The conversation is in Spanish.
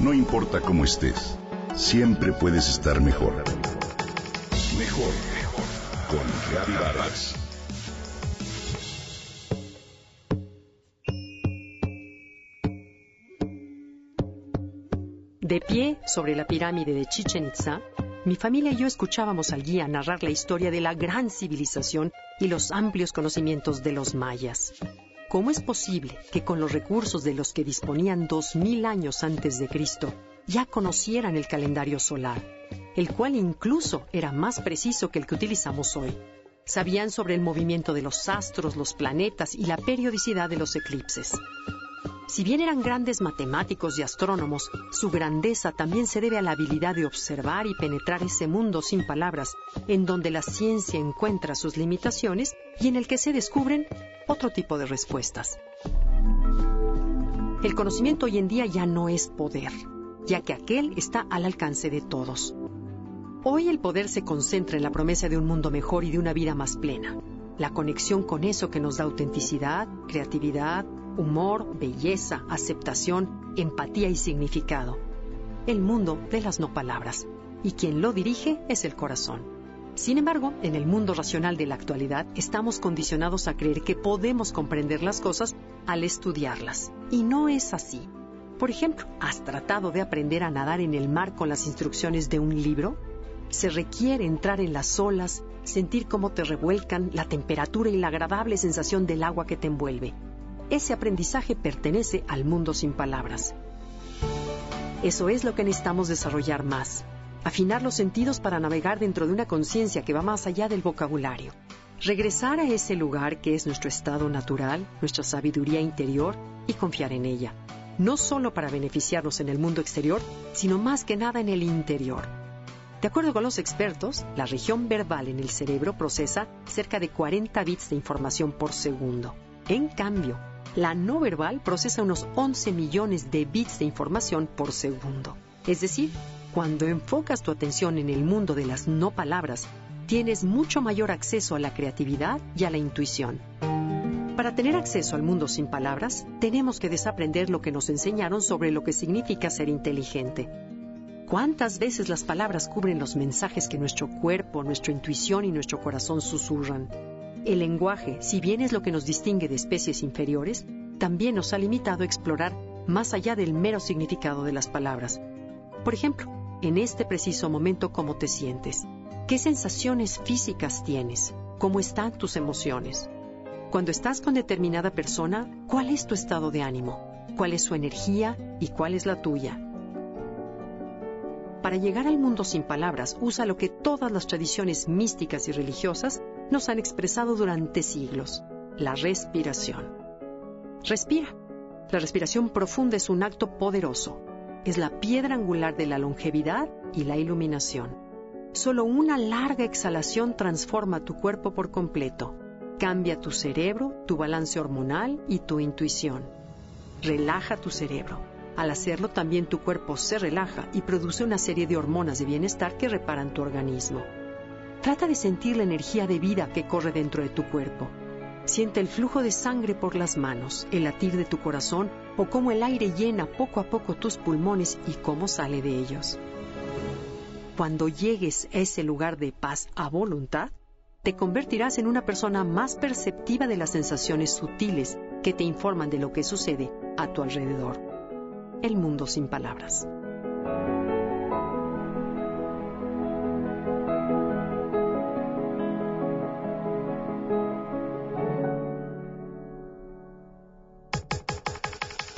No importa cómo estés, siempre puedes estar mejor. Mejor, mejor. Con Reavivadas. De pie sobre la pirámide de Chichen Itza, mi familia y yo escuchábamos al guía narrar la historia de la gran civilización y los amplios conocimientos de los mayas. ¿Cómo es posible que con los recursos de los que disponían dos mil años antes de Cristo ya conocieran el calendario solar, el cual incluso era más preciso que el que utilizamos hoy? Sabían sobre el movimiento de los astros, los planetas y la periodicidad de los eclipses. Si bien eran grandes matemáticos y astrónomos, su grandeza también se debe a la habilidad de observar y penetrar ese mundo sin palabras, en donde la ciencia encuentra sus limitaciones y en el que se descubren otro tipo de respuestas. El conocimiento hoy en día ya no es poder, ya que aquel está al alcance de todos. Hoy el poder se concentra en la promesa de un mundo mejor y de una vida más plena, la conexión con eso que nos da autenticidad, creatividad, humor, belleza, aceptación, empatía y significado. El mundo de las no palabras, y quien lo dirige es el corazón. Sin embargo, en el mundo racional de la actualidad estamos condicionados a creer que podemos comprender las cosas al estudiarlas, y no es así. Por ejemplo, ¿has tratado de aprender a nadar en el mar con las instrucciones de un libro? Se requiere entrar en las olas, sentir cómo te revuelcan, la temperatura y la agradable sensación del agua que te envuelve ese aprendizaje pertenece al mundo sin palabras. Eso es lo que necesitamos desarrollar más, afinar los sentidos para navegar dentro de una conciencia que va más allá del vocabulario. Regresar a ese lugar que es nuestro estado natural, nuestra sabiduría interior y confiar en ella, no solo para beneficiarnos en el mundo exterior, sino más que nada en el interior. De acuerdo con los expertos, la región verbal en el cerebro procesa cerca de 40 bits de información por segundo. En cambio, la no verbal procesa unos 11 millones de bits de información por segundo. Es decir, cuando enfocas tu atención en el mundo de las no palabras, tienes mucho mayor acceso a la creatividad y a la intuición. Para tener acceso al mundo sin palabras, tenemos que desaprender lo que nos enseñaron sobre lo que significa ser inteligente. ¿Cuántas veces las palabras cubren los mensajes que nuestro cuerpo, nuestra intuición y nuestro corazón susurran? El lenguaje, si bien es lo que nos distingue de especies inferiores, también nos ha limitado a explorar más allá del mero significado de las palabras. Por ejemplo, en este preciso momento, ¿cómo te sientes? ¿Qué sensaciones físicas tienes? ¿Cómo están tus emociones? Cuando estás con determinada persona, ¿cuál es tu estado de ánimo? ¿Cuál es su energía y cuál es la tuya? Para llegar al mundo sin palabras, usa lo que todas las tradiciones místicas y religiosas nos han expresado durante siglos, la respiración. Respira. La respiración profunda es un acto poderoso. Es la piedra angular de la longevidad y la iluminación. Solo una larga exhalación transforma tu cuerpo por completo. Cambia tu cerebro, tu balance hormonal y tu intuición. Relaja tu cerebro. Al hacerlo también tu cuerpo se relaja y produce una serie de hormonas de bienestar que reparan tu organismo. Trata de sentir la energía de vida que corre dentro de tu cuerpo. Siente el flujo de sangre por las manos, el latir de tu corazón o cómo el aire llena poco a poco tus pulmones y cómo sale de ellos. Cuando llegues a ese lugar de paz a voluntad, te convertirás en una persona más perceptiva de las sensaciones sutiles que te informan de lo que sucede a tu alrededor. El mundo sin palabras.